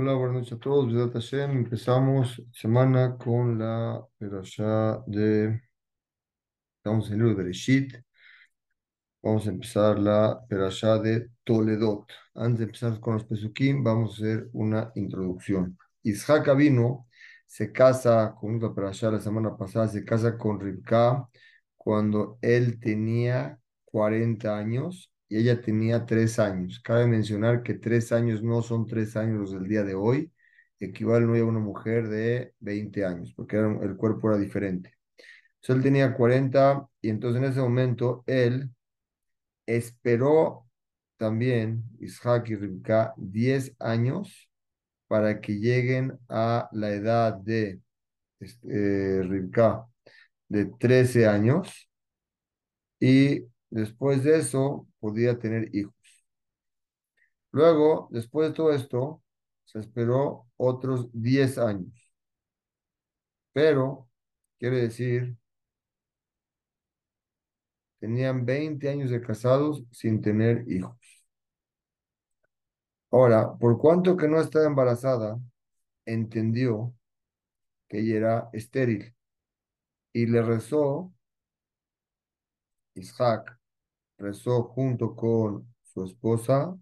Hola, buenas noches a todos. Besat Hashem. Empezamos semana con la perashá de. Estamos en el libro de Bereshit. Vamos a empezar la perashá de Toledot. Antes de empezar con los Pesukim, vamos a hacer una introducción. Isaac vino, se casa con la perashá la semana pasada, se casa con Ribka cuando él tenía 40 años y ella tenía tres años. Cabe mencionar que tres años no son tres años del día de hoy, equivalen hoy a una mujer de 20 años, porque el cuerpo era diferente. Entonces él tenía 40 y entonces en ese momento él esperó también, Isaac y Rivka, 10 años para que lleguen a la edad de este, Rivka de 13 años y después de eso podía tener hijos. Luego, después de todo esto, se esperó otros 10 años. Pero, quiere decir, tenían 20 años de casados sin tener hijos. Ahora, por cuanto que no estaba embarazada, entendió que ella era estéril y le rezó Isaac rezó junto con su esposa,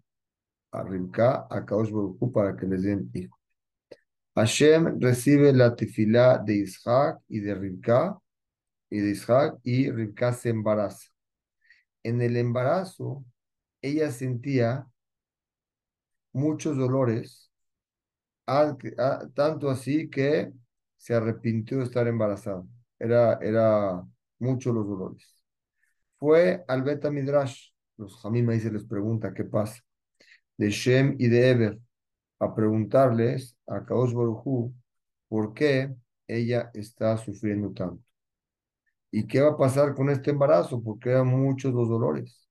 a Rivka, a Kaosh para que les den hijos. Hashem recibe la tefilá de Isaac y de Rivka, y de Isaac, y Rivka se embaraza. En el embarazo, ella sentía muchos dolores, tanto así que se arrepintió de estar embarazada. Era, era muchos los dolores fue al Beta Midrash. Los Hamim ahí se les pregunta qué pasa. De Shem y de Eber, a preguntarles a Kaosh Baruchu por qué ella está sufriendo tanto. ¿Y qué va a pasar con este embarazo? Porque eran muchos los dolores.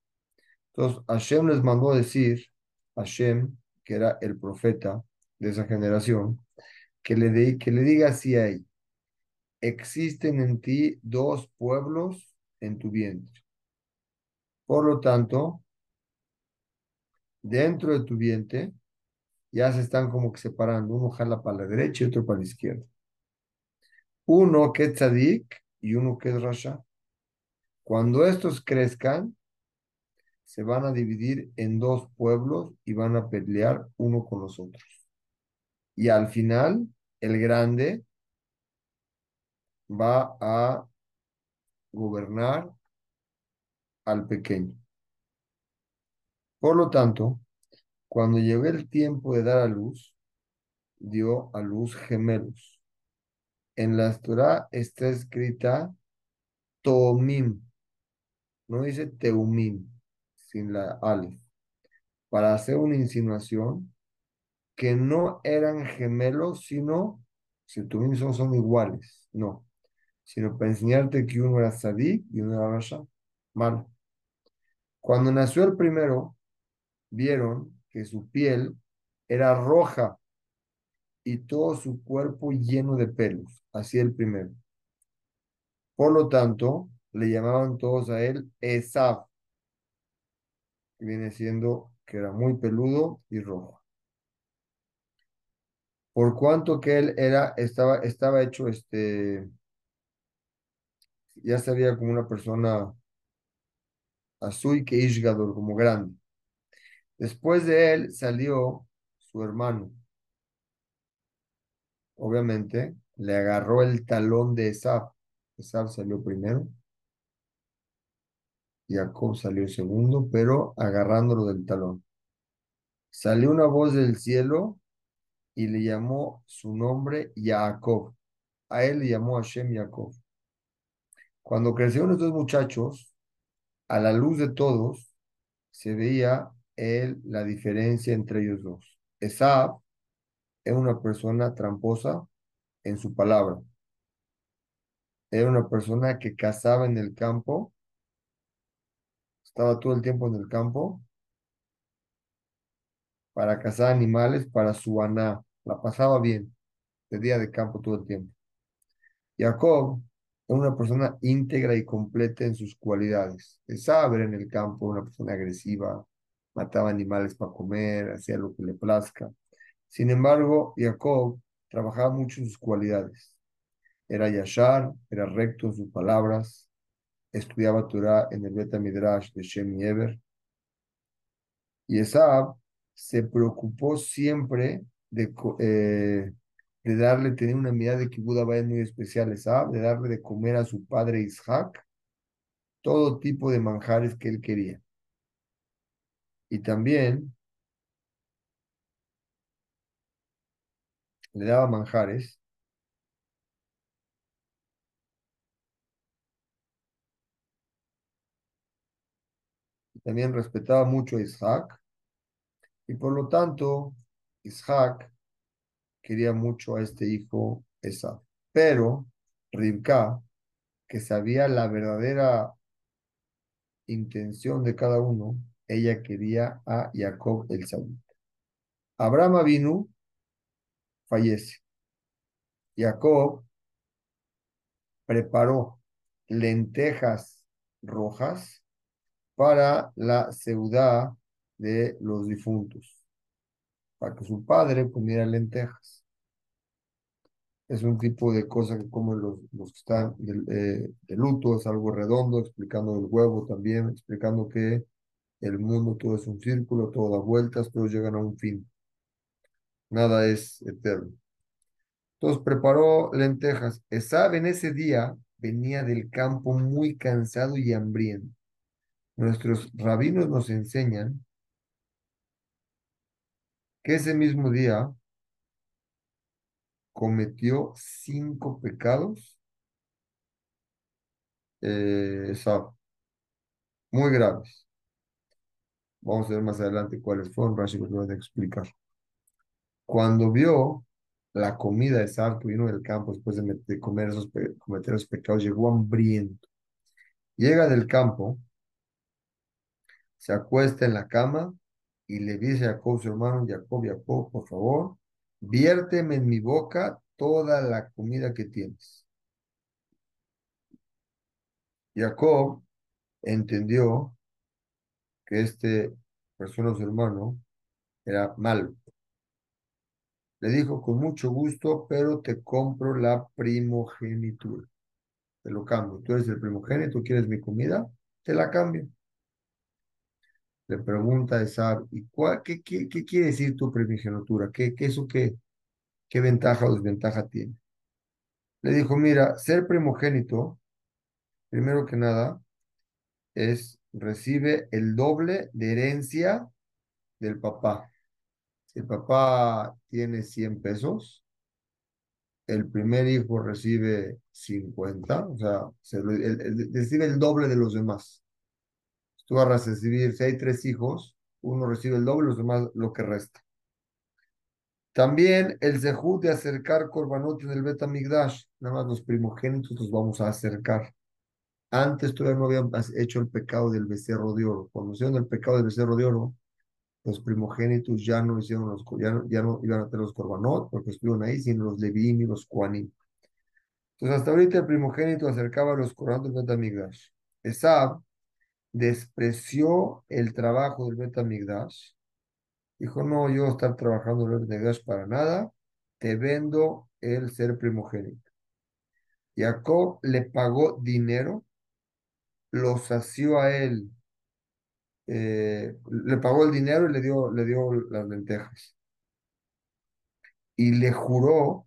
Entonces, Hashem les mandó decir, Hashem, que era el profeta de esa generación, que le, de, que le diga así a existen en ti dos pueblos en tu vientre. Por lo tanto, dentro de tu vientre ya se están como que separando. Uno jala para la derecha y otro para la izquierda. Uno que es tzadik y uno que es rasha. Cuando estos crezcan, se van a dividir en dos pueblos y van a pelear uno con los otros. Y al final, el grande va a gobernar al pequeño. Por lo tanto, cuando llegó el tiempo de dar a luz, dio a luz gemelos. En la Torah está escrita Tomim, no dice Teumim, sin la Aleph, para hacer una insinuación que no eran gemelos, sino, si Tomim son, son iguales, no, sino para enseñarte que uno era Sadik y uno era Rasha, mal. Cuando nació el primero, vieron que su piel era roja y todo su cuerpo lleno de pelos, así el primero. Por lo tanto, le llamaban todos a él Esav, que viene siendo que era muy peludo y rojo. Por cuanto que él era, estaba, estaba hecho, este, ya sabía como una persona Azul que Ishgador, como grande. Después de él salió su hermano. Obviamente, le agarró el talón de Esaf. Esaf salió primero. Jacob salió segundo, pero agarrándolo del talón. Salió una voz del cielo y le llamó su nombre Jacob. A él le llamó Hashem Jacob. Cuando crecieron estos muchachos, a la luz de todos, se veía él la diferencia entre ellos dos. Esab era una persona tramposa en su palabra. Era una persona que cazaba en el campo, estaba todo el tiempo en el campo para cazar animales para su aná. La pasaba bien, de día de campo todo el tiempo. Jacob una persona íntegra y completa en sus cualidades. Saber en el campo, una persona agresiva, mataba animales para comer, hacía lo que le plazca. Sin embargo, Jacob trabajaba mucho en sus cualidades. Era yashar, era recto en sus palabras, estudiaba Torah en el Beta Midrash de Shem y Eber. Y Esab se preocupó siempre de, eh, de darle, tener una mirada de Kibbutz muy especial, Esab, de darle de comer a su padre Isaac todo tipo de manjares que él quería. Y también le daba manjares también respetaba mucho a Isaac y por lo tanto Isaac quería mucho a este hijo Esab. Pero Rivka, que sabía la verdadera intención de cada uno, ella quería a Jacob el Saúl. Abraham vino, fallece. Jacob preparó lentejas rojas para la ciudad de los difuntos, para que su padre comiera lentejas. Es un tipo de cosa que comen los, los que están de, de, luto, es algo redondo, explicando el huevo también, explicando que el mundo todo es un círculo, todo da vueltas, todos llegan a un fin. Nada es eterno. Entonces preparó lentejas. Esab en ese día venía del campo muy cansado y hambriento. Nuestros rabinos nos enseñan que ese mismo día cometió cinco pecados eh, muy graves. Vamos a ver más adelante cuáles fueron, Rashi lo explicar. Cuando vio la comida de que vino del campo después de, comer esos, cometer esos pecados, llegó hambriento. Llega del campo se acuesta en la cama y le dice a Jacob, su hermano, Jacob, Jacob, por favor, viérteme en mi boca toda la comida que tienes. Jacob entendió que este persona, su hermano, era malo. Le dijo, con mucho gusto, pero te compro la primogenitura. Te lo cambio. Tú eres el primogénito, ¿quieres mi comida? Te la cambio. Le pregunta a Esab, ¿y cuál, qué, qué, quiere decir tu primogenitura? ¿Qué, qué eso qué, qué ventaja o desventaja tiene? Le dijo, mira, ser primogénito, primero que nada, es recibe el doble de herencia del papá. Si el papá tiene 100 pesos, el primer hijo recibe 50, o sea, se, recibe el doble de los demás tú vas a recibir, si hay tres hijos, uno recibe el doble, los demás lo que resta. También el zehut de acercar Korbanot en el Betamigdash, nada más los primogénitos los vamos a acercar. Antes todavía no habían hecho el pecado del becerro de oro. Cuando hicieron el pecado del becerro de oro, los primogénitos ya no hicieron los, ya no, ya no iban a tener los Korbanot porque estuvieron ahí, sino los Levim y los Kuanim. Entonces, hasta ahorita el primogénito acercaba los Korbanot del Betamigdash. Esab despreció el trabajo del Betamigdash. Dijo, no, yo estar trabajando en el Betamigdash para nada, te vendo el ser primogénito. Jacob le pagó dinero, lo sació a él, eh, le pagó el dinero y le dio, le dio las lentejas. Y le juró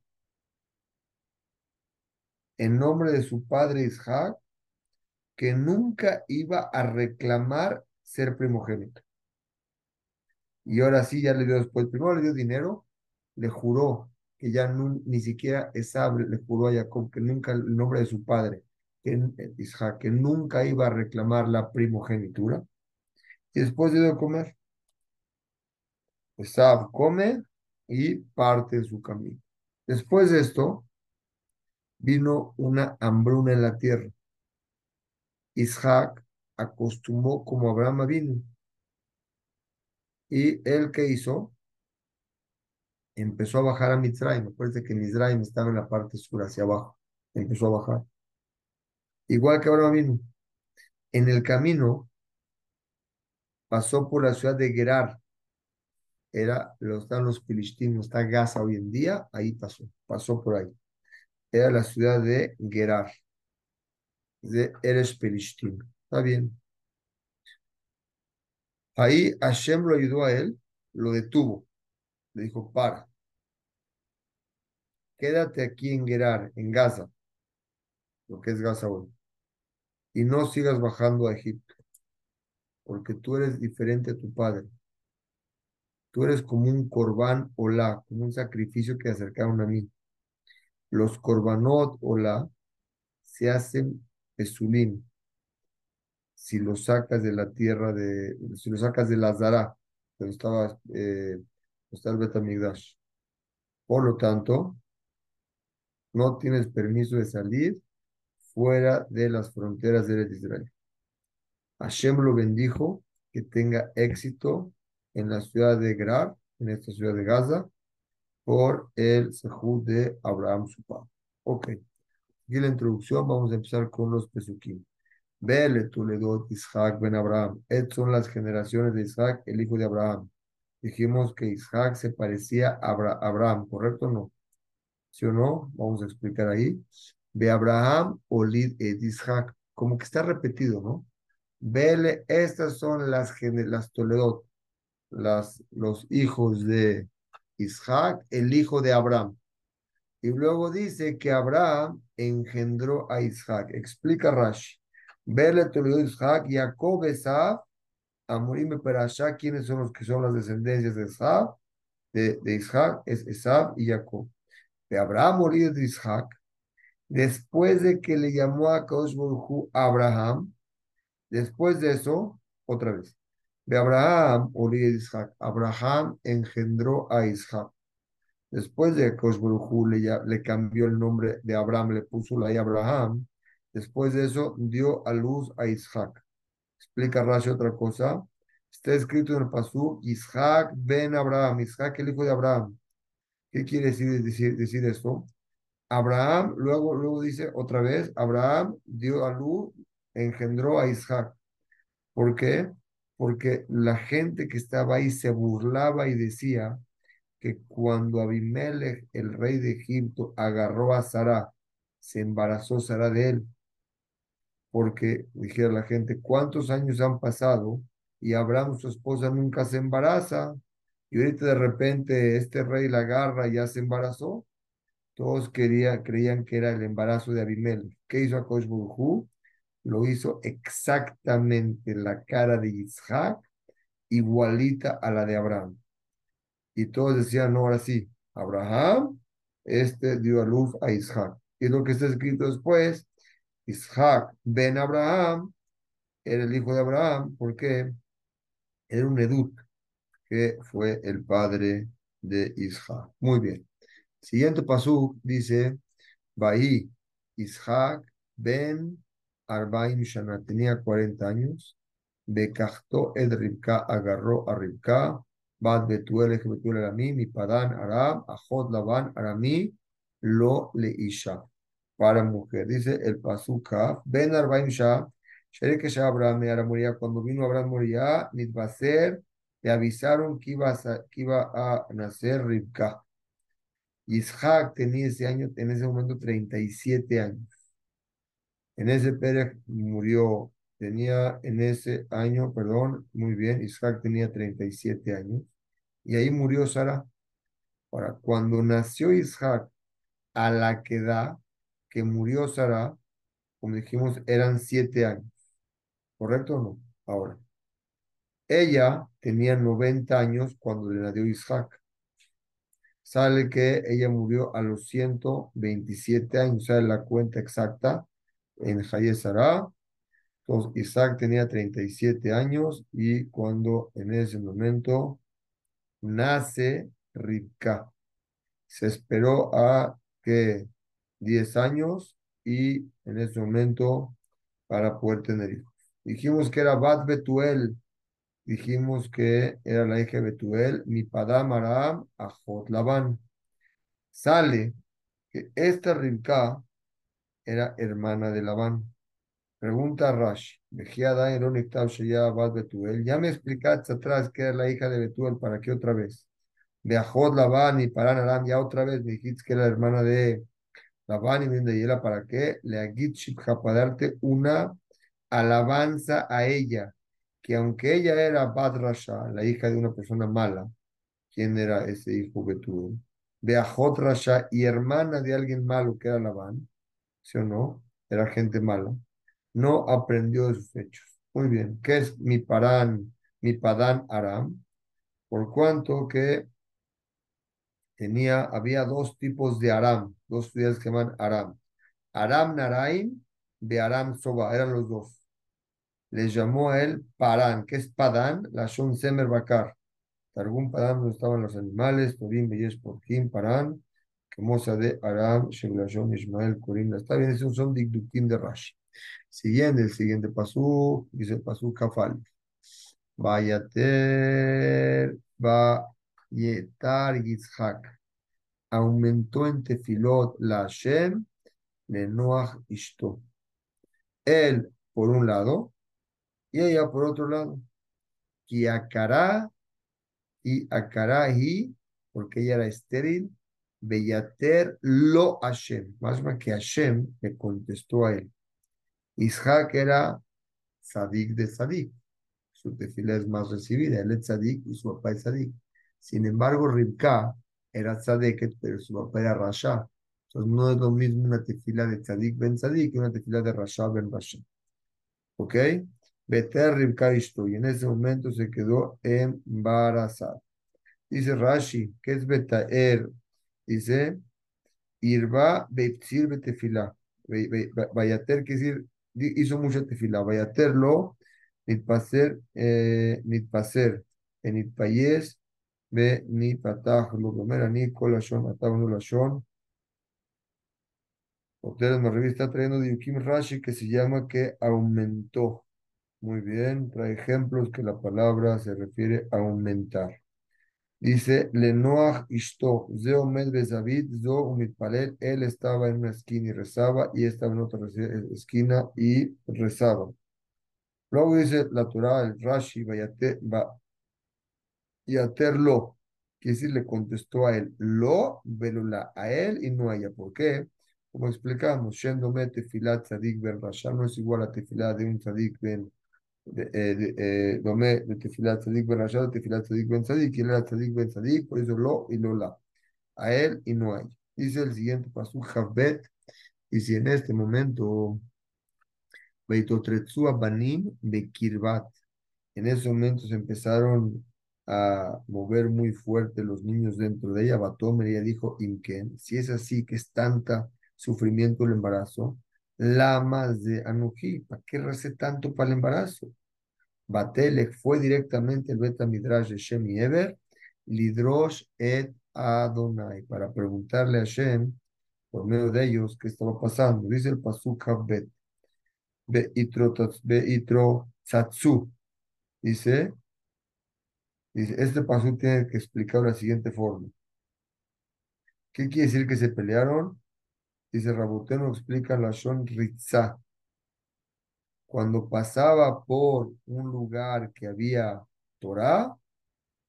en nombre de su padre Isaac que nunca iba a reclamar ser primogénito. Y ahora sí, ya le dio después, primero le dio dinero, le juró que ya ni siquiera Esab le juró a Jacob que nunca el nombre de su padre, que, Isaac, que nunca iba a reclamar la primogenitura. Y después dio de comer. Esab come y parte de su camino. Después de esto, vino una hambruna en la tierra. Isaac acostumbró como Abraham vino. Y él que hizo, empezó a bajar a Mitzrayim. Acuérdense que Mitzrayim estaba en la parte sur, hacia abajo. Empezó a bajar. Igual que Abraham vino. En el camino pasó por la ciudad de Gerar. era, lo están los filistinos, está Gaza hoy en día, ahí pasó, pasó por ahí. Era la ciudad de Gerar, de Eres Filistín. Está bien. Ahí Hashem lo ayudó a él, lo detuvo. Le dijo, para. Quédate aquí en Gerar, en Gaza, lo que es Gaza hoy. Y no sigas bajando a Egipto, porque tú eres diferente a tu padre. Tú eres como un corbán olá, como un sacrificio que acercaron a mí. Los corbanot olá se hacen pesulim, si lo sacas de la tierra de, si lo sacas de la Zara, donde estaba, eh, está el Betamigdash. Por lo tanto, no tienes permiso de salir fuera de las fronteras de Israel. Hashem lo bendijo, que tenga éxito en la ciudad de Gerar, en esta ciudad de Gaza, por el Sehud de Abraham, su padre. Ok. Aquí la introducción, vamos a empezar con los pesukim. Vele Tuledot Isaac ben Abraham. Estas son las generaciones de Isaac, el hijo de Abraham. Dijimos que Isaac se parecía a Abraham, ¿correcto o no? ¿Sí o no? Vamos a explicar ahí. Ve Abraham, Olid et Isaac. Como que está repetido, ¿no? Vele, estas son las, las Toledot, los hijos de Isaac, el hijo de Abraham. Y luego dice que Abraham engendró a Isaac. Explica Rashi. Verle Toledo Isaac, Jacob, Esab, Amorim Perashá, ¿quiénes son los que son las descendencias de Esab? De, de Isaac, es Esab y Jacob. De Abraham murió de Isaac, después de que le llamó a Kaush Abraham, después de eso, otra vez, de Abraham de Isaac, Abraham engendró a Isaac. Después de que le, le cambió el nombre de Abraham, le puso la Abraham, Después de eso dio a luz a Isaac. Explica Rashi otra cosa. Está escrito en el Pasú, Isaac ben Abraham, Isaac el hijo de Abraham. ¿Qué quiere decir, decir, decir esto? Abraham, luego, luego dice otra vez, Abraham dio a luz, engendró a Isaac. ¿Por qué? Porque la gente que estaba ahí se burlaba y decía que cuando Abimelech, el rey de Egipto, agarró a Sara, se embarazó Sara de él porque dijera la gente, ¿cuántos años han pasado? Y Abraham, su esposa, nunca se embaraza. Y ahorita de repente este rey la agarra y ya se embarazó. Todos quería, creían que era el embarazo de Abimelech. ¿Qué hizo Akosh Lo hizo exactamente la cara de Isaac, igualita a la de Abraham. Y todos decían, no, ahora sí, Abraham, este dio a luz a Isaac. Y lo que está escrito después, Isaac ben Abraham era el hijo de Abraham porque era un Edut, que fue el padre de Isaac. Muy bien. Siguiente pasú dice, Bahí Isaac ben Arbaim Shana, tenía 40 años, Bekachto el Ribka, agarró a Ribka, Bad Betuel, Betuel Arami, mi Padan Aram, Ajod Laban Arami, lo le Isha para mujer. Dice el Pasuka, Ben Arbaim Shah, que Abraham moría. Cuando vino Abraham moría, Nidbaser, le avisaron que iba, a, que iba a nacer Ribka. Isaac tenía ese año, en ese momento 37 años. En ese Pérez murió, tenía en ese año, perdón, muy bien, Isaac tenía 37 años. Y ahí murió Sara. Ahora, cuando nació Isaac, a la que da, que murió Sara, como dijimos, eran siete años. ¿Correcto o no? Ahora. Ella tenía 90 años cuando le nació Isaac. Sale que ella murió a los 127 años, sale la cuenta exacta en Haye Sara. Entonces Isaac tenía 37 años y cuando en ese momento nace Ribka. Se esperó a que 10 años y en ese momento para poder tener hijos. Dijimos que era Bat Betuel, dijimos que era la hija de Betuel, mi Padam Aram Ajot Labán. Sale que esta Ribka era hermana de Labán. Pregunta Rashi. Ya me explicaste atrás que era la hija de Betuel, ¿para qué otra vez? Beajot Labán y Paran Aram, ya otra vez me dijiste que era la hermana de Labán y de Yela, ¿para qué? Le agit para darte una alabanza a ella, que aunque ella era Bad Rasha, la hija de una persona mala, ¿quién era ese hijo que tuvo? Beajot Rasha y hermana de alguien malo que era Labán, ¿sí o no? Era gente mala no aprendió de sus hechos. Muy bien, ¿qué es mi parán, mi padán aram? Por cuanto que tenía, había dos tipos de aram, dos ciudades que llaman aram. Aram Naraim de Aram Soba, eran los dos. Les llamó a él Parán, que es Padán, la Shon Semer Bakar. Targum Padán, donde estaban los animales, Tobim, Beyesh, Porquim, Parán, Kemosa de Aram, Sheblashon, Ismael, Kurim. Está bien, esos son Dikdukim de Rashi. Siguiente, el siguiente pasú, dice pasú Kafal. Vayater, Vayetar Yitzhak. Aumentó en Tefilot la Hashem de Noach Ishto. Él por un lado y ella por otro lado. Y Akara y Akarahi, porque ella era estéril, Beyater lo Hashem. Más que Hashem le contestó a él. Ishak era Sadik de Sadik. Su tefila es más recibida. Él es Sadik y su papá es Sadik. Sin embargo, Ribka era Sadeket, pero su papá era Rasha. Entonces no es lo mismo una tefila de Sadik ben Sadik que una tefila de Rasha ben Rasha. ¿Ok? Beter Ribka. Y en ese momento se quedó embarazada. Dice Rashi, ¿qué es Betaer? Dice, Irba Beitzir Betefila. Vayater, quiere decir hizo mucha tefila. Vayaterlo, nitpaser, eh, nitpaser, nitpayes, ve nitpataj, lo primero, ni colashon, atavano lashon. Ustedes me revista trayendo de Yukim Rashi que se llama que aumentó. Muy bien, trae ejemplos que la palabra se refiere a aumentar. Dice, Lenoach Ishto, Zeomed Bezavid, Zo Umitpalel, él estaba en una esquina y rezaba, y estaba en otra esquina y rezaba. Luego dice la Torah, el Rashi, Yaterlo, que decir, le contestó a él, lo, velula, a él y no a ella. ¿Por qué? Como explicamos, Shendome Tefilat Tzadik Ben Rasha no es igual a Tefilat de un Tzadik Ben Dome de Rashad, de Tefilat Tzadik Ben Tzadik, por eso lo y la. A él y no. Dice el siguiente paso, Javbet, y si en este momento, Banim Bekirbat, en empezaron a mover muy fuerte los niños dentro de ella, Batomer, ella dijo, si es así, que es tanta sufrimiento el embarazo, la más de Anuji, ¿para qué recé tanto para el embarazo? Batelek fue directamente el Beta Midrash de Shem y Eber, Lidrosh et Adonai, para preguntarle a Shem, por medio de ellos, qué estaba pasando. Dice el Pasuk Habet, Beitro Tzatsu, dice, dice, este Pasuk tiene que explicar de la siguiente forma. ¿Qué quiere decir que se pelearon? Dice Raboteno, explica la Shon Ritza. Cuando pasaba por un lugar que había Torah,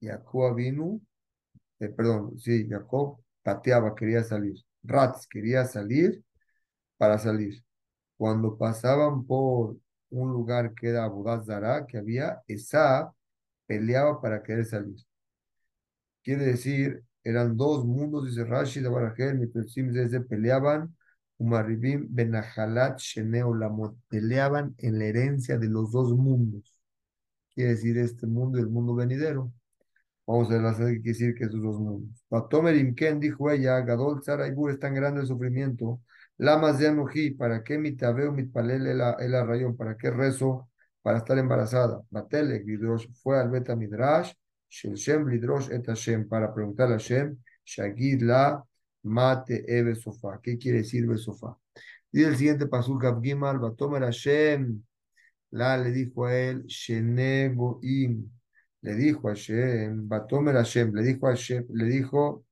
Jacob vino, eh, perdón, sí, Jacob pateaba, quería salir. Ratz quería salir para salir. Cuando pasaban por un lugar que era Abudazara, que había, esa peleaba para querer salir. Quiere decir, eran dos mundos, dice Rashi de Barajel, Mitrosim se peleaban, Umaribim Benahalat Sheneolamot, peleaban en la herencia de los dos mundos. Quiere decir este mundo y el mundo venidero. Vamos a ver quiere decir que esos dos mundos. Patomer Imken dijo ella, Gadol Tzaraibur es tan grande el sufrimiento. Lamas de Anuji, ¿para qué mitabeo mitpalel el rayón? ¿Para qué rezo? Para estar embarazada. Batele Lidrosh fue al Beta Midrash, Para preguntarle a Hashem, Shagid la mate ebe sofá. ¿Qué quiere decir sofá? Dice el siguiente pasuk Gimal, Batomer Hashem, la le dijo a él, Sheneboim le dijo a Hashem, Batomer Hashem, le dijo a Hashem, le dijo,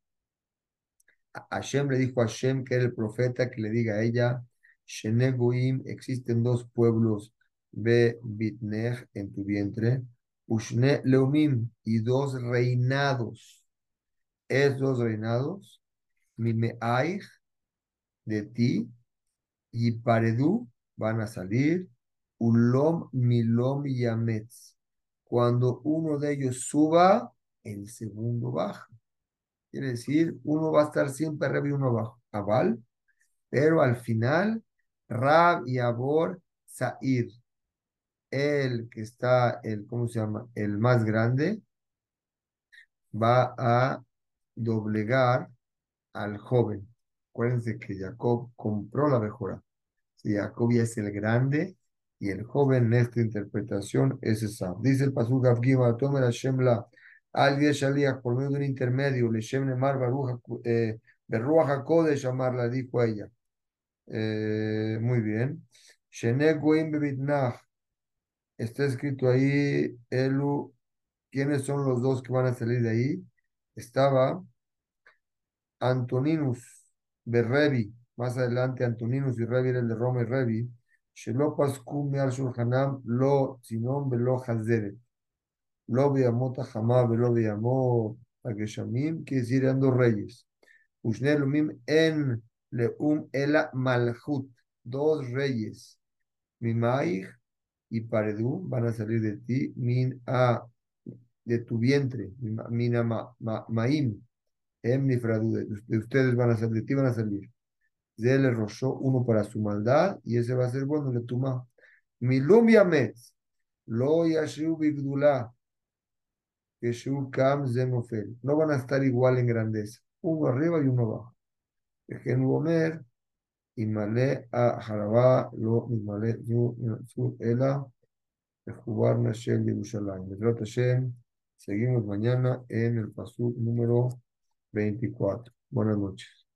Hashem le dijo a Hashem que era el profeta que le diga a ella, Shenegoim, existen dos pueblos, Be Bitnech, en tu vientre, Ushne Leumim, y dos reinados. Es dos reinados, Mimeaich, de ti, y Paredú, van a salir, Ulom Milom Yametz. Cuando uno de ellos suba, el segundo baja. Quiere decir, uno va a estar siempre arriba y uno abajo. Pero al final, Rab y Abor Sair, el que está, el, ¿cómo se llama? El más grande, va a doblegar al joven. Acuérdense que Jacob compró la mejora. Si Jacob es el grande y el joven en esta interpretación es esa. Dice el Pasuk Avgima, Tomer Hashem la, al Shaliach, por medio de un intermedio, le Shem Nemar Baruch, eh, HaKodesh llamarla, dijo ella. Eh, muy bien. Shene Goim Bebitnach. Está escrito ahí, Elu, ¿quiénes son los dos que van a salir de ahí? Estaba Antoninus Berrebi, más adelante Antoninus y Revi era el de Roma y Revi, Shelo Paskum al Shulchanam lo Sinom velo Hazeret, lo Beamot Hamá velo Beamot Ageshamim, que decir eran dos reyes. Ushne en Leum Ela Malhut, dos reyes. Mimaich y Paredú van a salir de ti, min a de tu vientre, mina ma, ma, maim, em de ustedes van a salir, de ti van a salir. De uno para su maldad, y ese va a ser bueno, le tuma. Milum yametz, lo yashu bigdulá, yeshu kam zemofel. No van a estar igual en grandeza, uno arriba y uno abajo. Ejenu omer, Imale a Harabá, lo Imale su Ela. Hashem, seguimos mañana en el número 24. Buenas noches.